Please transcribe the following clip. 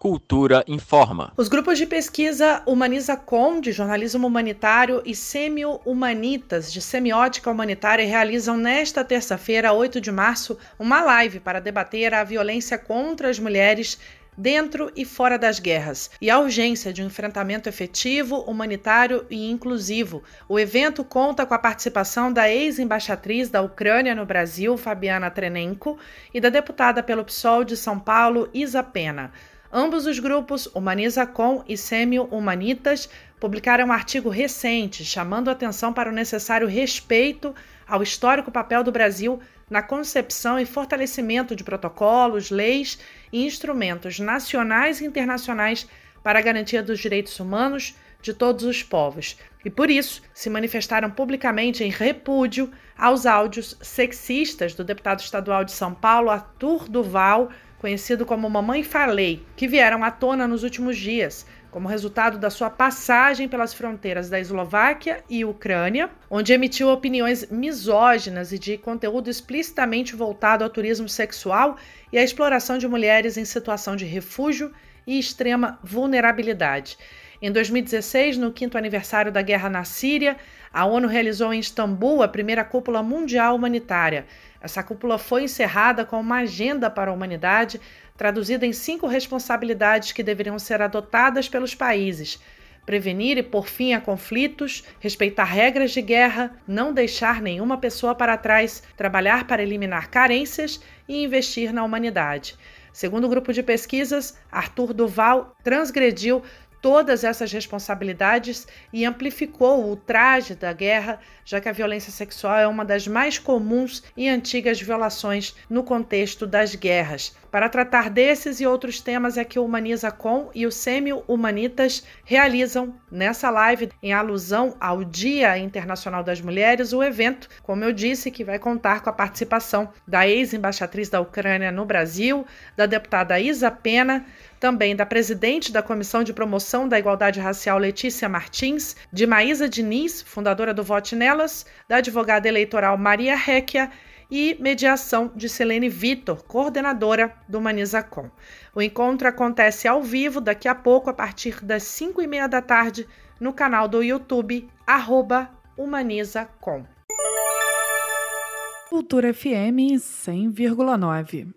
Cultura Informa. Os grupos de pesquisa Humaniza Com, de jornalismo humanitário, e Semio Humanitas, de semiótica humanitária, realizam nesta terça-feira, 8 de março, uma live para debater a violência contra as mulheres dentro e fora das guerras, e a urgência de um enfrentamento efetivo, humanitário e inclusivo. O evento conta com a participação da ex-embaixatriz da Ucrânia no Brasil, Fabiana Trenenko, e da deputada pelo PSOL de São Paulo, Isa Pena. Ambos os grupos, Humaniza Com e Semio Humanitas, publicaram um artigo recente chamando atenção para o necessário respeito ao histórico papel do Brasil na concepção e fortalecimento de protocolos, leis e instrumentos nacionais e internacionais para a garantia dos direitos humanos de todos os povos. E por isso se manifestaram publicamente em repúdio aos áudios sexistas do deputado estadual de São Paulo, Arthur Duval, conhecido como Mamãe Falei, que vieram à tona nos últimos dias, como resultado da sua passagem pelas fronteiras da Eslováquia e Ucrânia, onde emitiu opiniões misóginas e de conteúdo explicitamente voltado ao turismo sexual e à exploração de mulheres em situação de refúgio e extrema vulnerabilidade. Em 2016, no quinto aniversário da guerra na Síria, a ONU realizou em Istambul a primeira cúpula mundial humanitária. Essa cúpula foi encerrada com uma agenda para a humanidade, traduzida em cinco responsabilidades que deveriam ser adotadas pelos países: prevenir e pôr fim a conflitos, respeitar regras de guerra, não deixar nenhuma pessoa para trás, trabalhar para eliminar carências e investir na humanidade. Segundo o grupo de pesquisas, Arthur Duval transgrediu todas essas responsabilidades e amplificou o traje da guerra, já que a violência sexual é uma das mais comuns e antigas violações no contexto das guerras. Para tratar desses e outros temas é que o Humaniza Com e o Sêmio Humanitas realizam nessa live, em alusão ao Dia Internacional das Mulheres, o evento, como eu disse, que vai contar com a participação da ex-embaixatriz da Ucrânia no Brasil, da deputada Isa Pena, também da presidente da Comissão de Promoção da Igualdade Racial Letícia Martins, de Maísa Diniz, fundadora do Vote Nelas, da advogada eleitoral Maria Réquia e mediação de Selene Vitor, coordenadora do Manizacom. O encontro acontece ao vivo daqui a pouco, a partir das 5 e meia da tarde, no canal do YouTube, arroba Humanizacom. Cultura FM 100,9